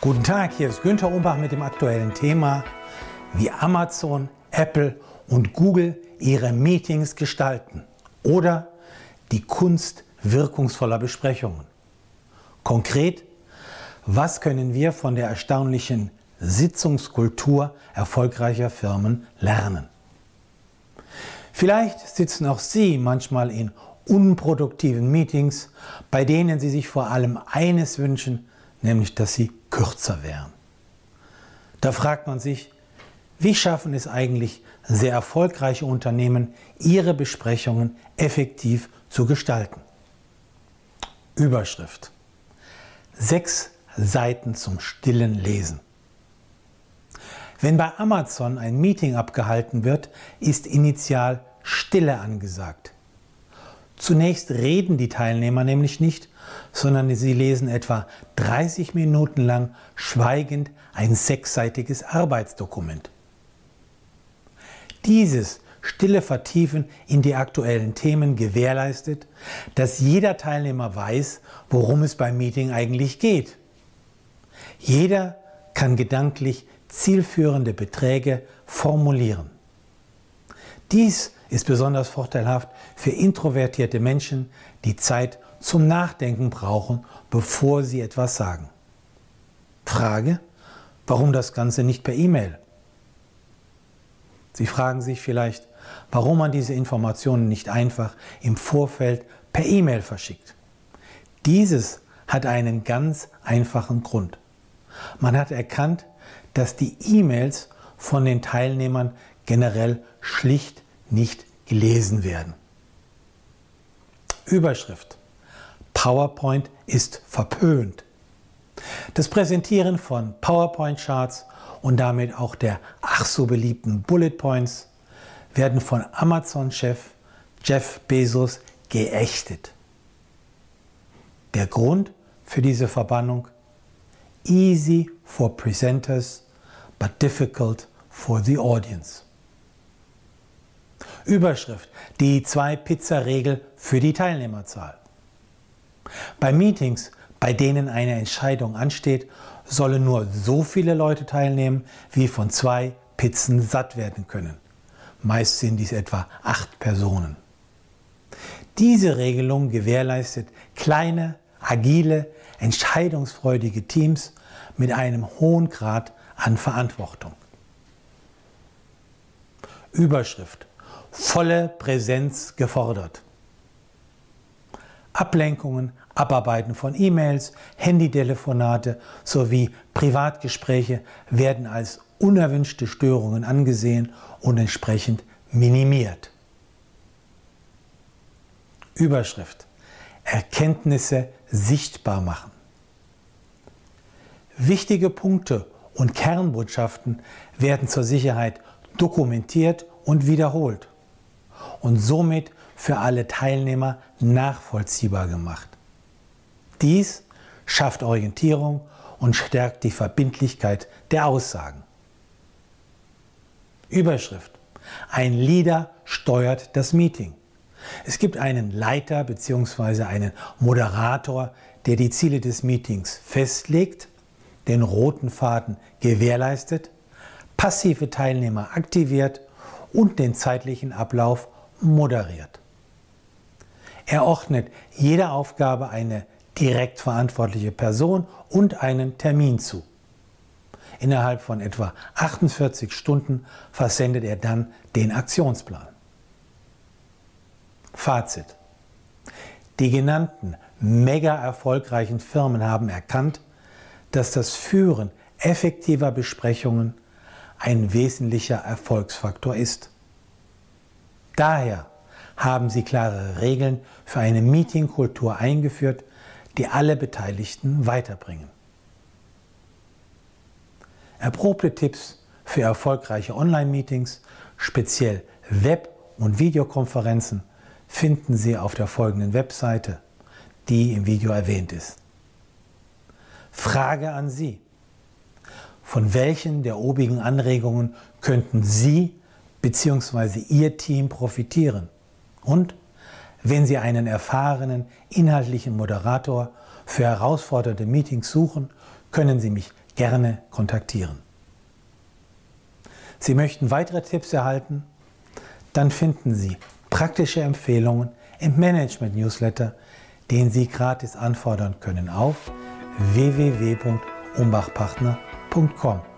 Guten Tag, hier ist Günther Umbach mit dem aktuellen Thema, wie Amazon, Apple und Google ihre Meetings gestalten oder die Kunst wirkungsvoller Besprechungen. Konkret, was können wir von der erstaunlichen Sitzungskultur erfolgreicher Firmen lernen? Vielleicht sitzen auch Sie manchmal in unproduktiven Meetings, bei denen Sie sich vor allem eines wünschen, nämlich dass sie kürzer wären. Da fragt man sich, wie schaffen es eigentlich sehr erfolgreiche Unternehmen, ihre Besprechungen effektiv zu gestalten? Überschrift. Sechs Seiten zum stillen Lesen. Wenn bei Amazon ein Meeting abgehalten wird, ist initial Stille angesagt. Zunächst reden die Teilnehmer nämlich nicht, sondern sie lesen etwa 30 Minuten lang schweigend ein sechsseitiges Arbeitsdokument. Dieses stille Vertiefen in die aktuellen Themen gewährleistet, dass jeder Teilnehmer weiß, worum es beim Meeting eigentlich geht. Jeder kann gedanklich zielführende Beträge formulieren. Dies ist besonders vorteilhaft für introvertierte Menschen, die Zeit zum Nachdenken brauchen, bevor sie etwas sagen. Frage, warum das Ganze nicht per E-Mail? Sie fragen sich vielleicht, warum man diese Informationen nicht einfach im Vorfeld per E-Mail verschickt. Dieses hat einen ganz einfachen Grund. Man hat erkannt, dass die E-Mails von den Teilnehmern generell schlicht nicht gelesen werden. Überschrift. PowerPoint ist verpönt. Das Präsentieren von PowerPoint-Charts und damit auch der ach so beliebten Bullet Points werden von Amazon-Chef Jeff Bezos geächtet. Der Grund für diese Verbannung? Easy for presenters, but difficult for the audience. Überschrift. Die Zwei-Pizza-Regel für die Teilnehmerzahl. Bei Meetings, bei denen eine Entscheidung ansteht, sollen nur so viele Leute teilnehmen, wie von zwei Pizzen satt werden können. Meist sind dies etwa acht Personen. Diese Regelung gewährleistet kleine, agile, entscheidungsfreudige Teams mit einem hohen Grad an Verantwortung. Überschrift. Volle Präsenz gefordert. Ablenkungen, Abarbeiten von E-Mails, Handytelefonate sowie Privatgespräche werden als unerwünschte Störungen angesehen und entsprechend minimiert. Überschrift. Erkenntnisse sichtbar machen. Wichtige Punkte und Kernbotschaften werden zur Sicherheit dokumentiert und wiederholt und somit für alle Teilnehmer nachvollziehbar gemacht. Dies schafft Orientierung und stärkt die Verbindlichkeit der Aussagen. Überschrift. Ein Leader steuert das Meeting. Es gibt einen Leiter bzw. einen Moderator, der die Ziele des Meetings festlegt, den roten Faden gewährleistet, passive Teilnehmer aktiviert und den zeitlichen Ablauf moderiert. Er ordnet jeder Aufgabe eine direkt verantwortliche Person und einen Termin zu. Innerhalb von etwa 48 Stunden versendet er dann den Aktionsplan. Fazit. Die genannten mega erfolgreichen Firmen haben erkannt, dass das Führen effektiver Besprechungen ein wesentlicher Erfolgsfaktor ist. Daher haben sie klare Regeln für eine Meetingkultur eingeführt, die alle Beteiligten weiterbringen. Erprobte Tipps für erfolgreiche Online-Meetings, speziell Web- und Videokonferenzen, finden Sie auf der folgenden Webseite, die im Video erwähnt ist. Frage an Sie von welchen der obigen Anregungen könnten Sie bzw. Ihr Team profitieren? Und wenn Sie einen erfahrenen, inhaltlichen Moderator für herausfordernde Meetings suchen, können Sie mich gerne kontaktieren. Sie möchten weitere Tipps erhalten? Dann finden Sie praktische Empfehlungen im Management-Newsletter, den Sie gratis anfordern können auf www.umbachpartner.com www.j.com